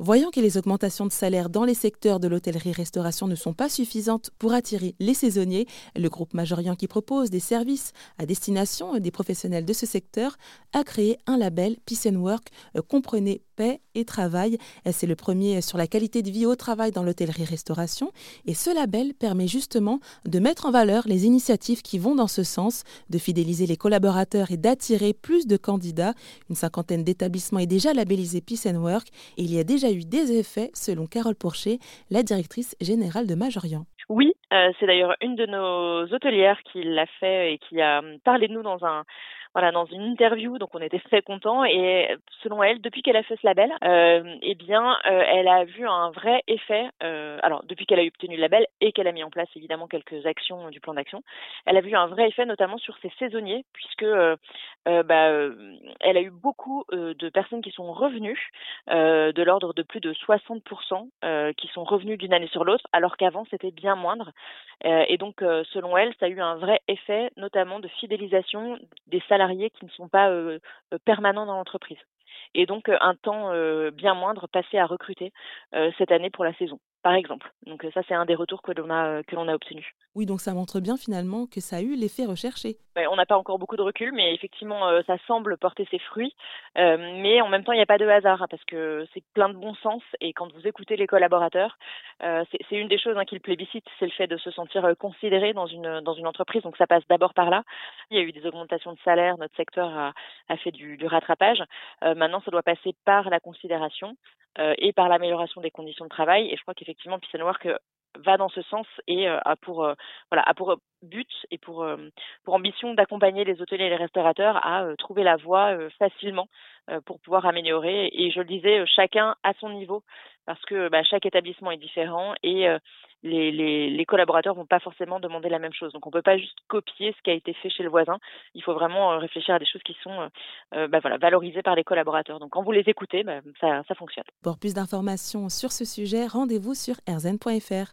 Voyant que les augmentations de salaire dans les secteurs de l'hôtellerie-restauration ne sont pas suffisantes pour attirer les saisonniers, le groupe Majorian qui propose des services à destination des professionnels de ce secteur a créé un label Peace and Work, euh, comprenez paix et travail. C'est le premier sur la qualité de vie au travail dans l'hôtellerie-restauration et ce label permet justement de mettre en valeur les initiatives qui vont dans ce sens, de fidéliser les collaborateurs et d'attirer plus de candidats. Une cinquantaine d'établissements est déjà labellisé Peace and Work et il y a déjà eu des effets, selon Carole Pourchet, la directrice générale de Majorian. Oui, euh, c'est d'ailleurs une de nos hôtelières qui l'a fait et qui a parlé de nous dans un voilà dans une interview donc on était très contents. Et selon elle depuis qu'elle a fait ce label euh, eh bien euh, elle a vu un vrai effet euh, alors depuis qu'elle a obtenu le label et qu'elle a mis en place évidemment quelques actions du plan d'action elle a vu un vrai effet notamment sur ses saisonniers puisque bah, elle a eu beaucoup de personnes qui sont revenues de l'ordre de plus de 60% qui sont revenues d'une année sur l'autre alors qu'avant c'était bien moindre. Et donc selon elle ça a eu un vrai effet notamment de fidélisation des salariés qui ne sont pas euh, euh, permanents dans l'entreprise. Et donc euh, un temps bien moindre passé à recruter cette année pour la saison par exemple. Donc ça, c'est un des retours que l'on a, que l'on a obtenu. Oui, donc ça montre bien finalement que ça a eu l'effet recherché. on n'a pas encore beaucoup de recul, mais effectivement, ça semble porter ses fruits. mais en même temps, il n'y a pas de hasard, hein, parce que c'est plein de bon sens. Et quand vous écoutez les collaborateurs, c'est, une des choses hein, qu'ils plébiscitent, c'est le fait de se sentir considéré dans une, dans une entreprise. Donc ça passe d'abord par là. Il y a eu des augmentations de salaire, notre secteur a, a fait du, du rattrapage. maintenant, ça doit passer par la considération. Et par l'amélioration des conditions de travail. Et je crois qu'effectivement, Peace Work va dans ce sens et a pour voilà a pour but et pour pour ambition d'accompagner les hôteliers et les restaurateurs à trouver la voie facilement pour pouvoir améliorer et je le disais chacun à son niveau parce que bah, chaque établissement est différent et les, les, les, collaborateurs vont pas forcément demander la même chose. Donc on peut pas juste copier ce qui a été fait chez le voisin. Il faut vraiment réfléchir à des choses qui sont bah, voilà, valorisées par les collaborateurs. Donc quand vous les écoutez, bah, ça, ça fonctionne. Pour plus d'informations sur ce sujet, rendez-vous sur rzn.fr.